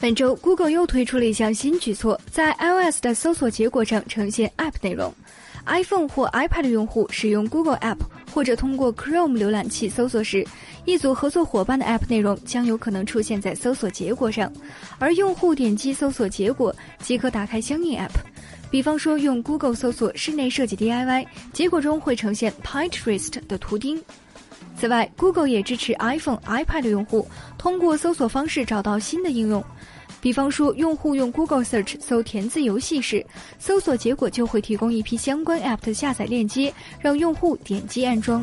本周，Google 又推出了一项新举措，在 iOS 的搜索结果上呈现 App 内容。iPhone 或 iPad 用户使用 Google App 或者通过 Chrome 浏览器搜索时，一组合作伙伴的 App 内容将有可能出现在搜索结果上，而用户点击搜索结果即可打开相应 App。比方说，用 Google 搜索室内设计 DIY，结果中会呈现 Pinterest 的图钉。此外，Google 也支持 iPhone、iPad 用户通过搜索方式找到新的应用。比方说，用户用 Google Search 搜填字游戏时，搜索结果就会提供一批相关 App 的下载链接，让用户点击安装。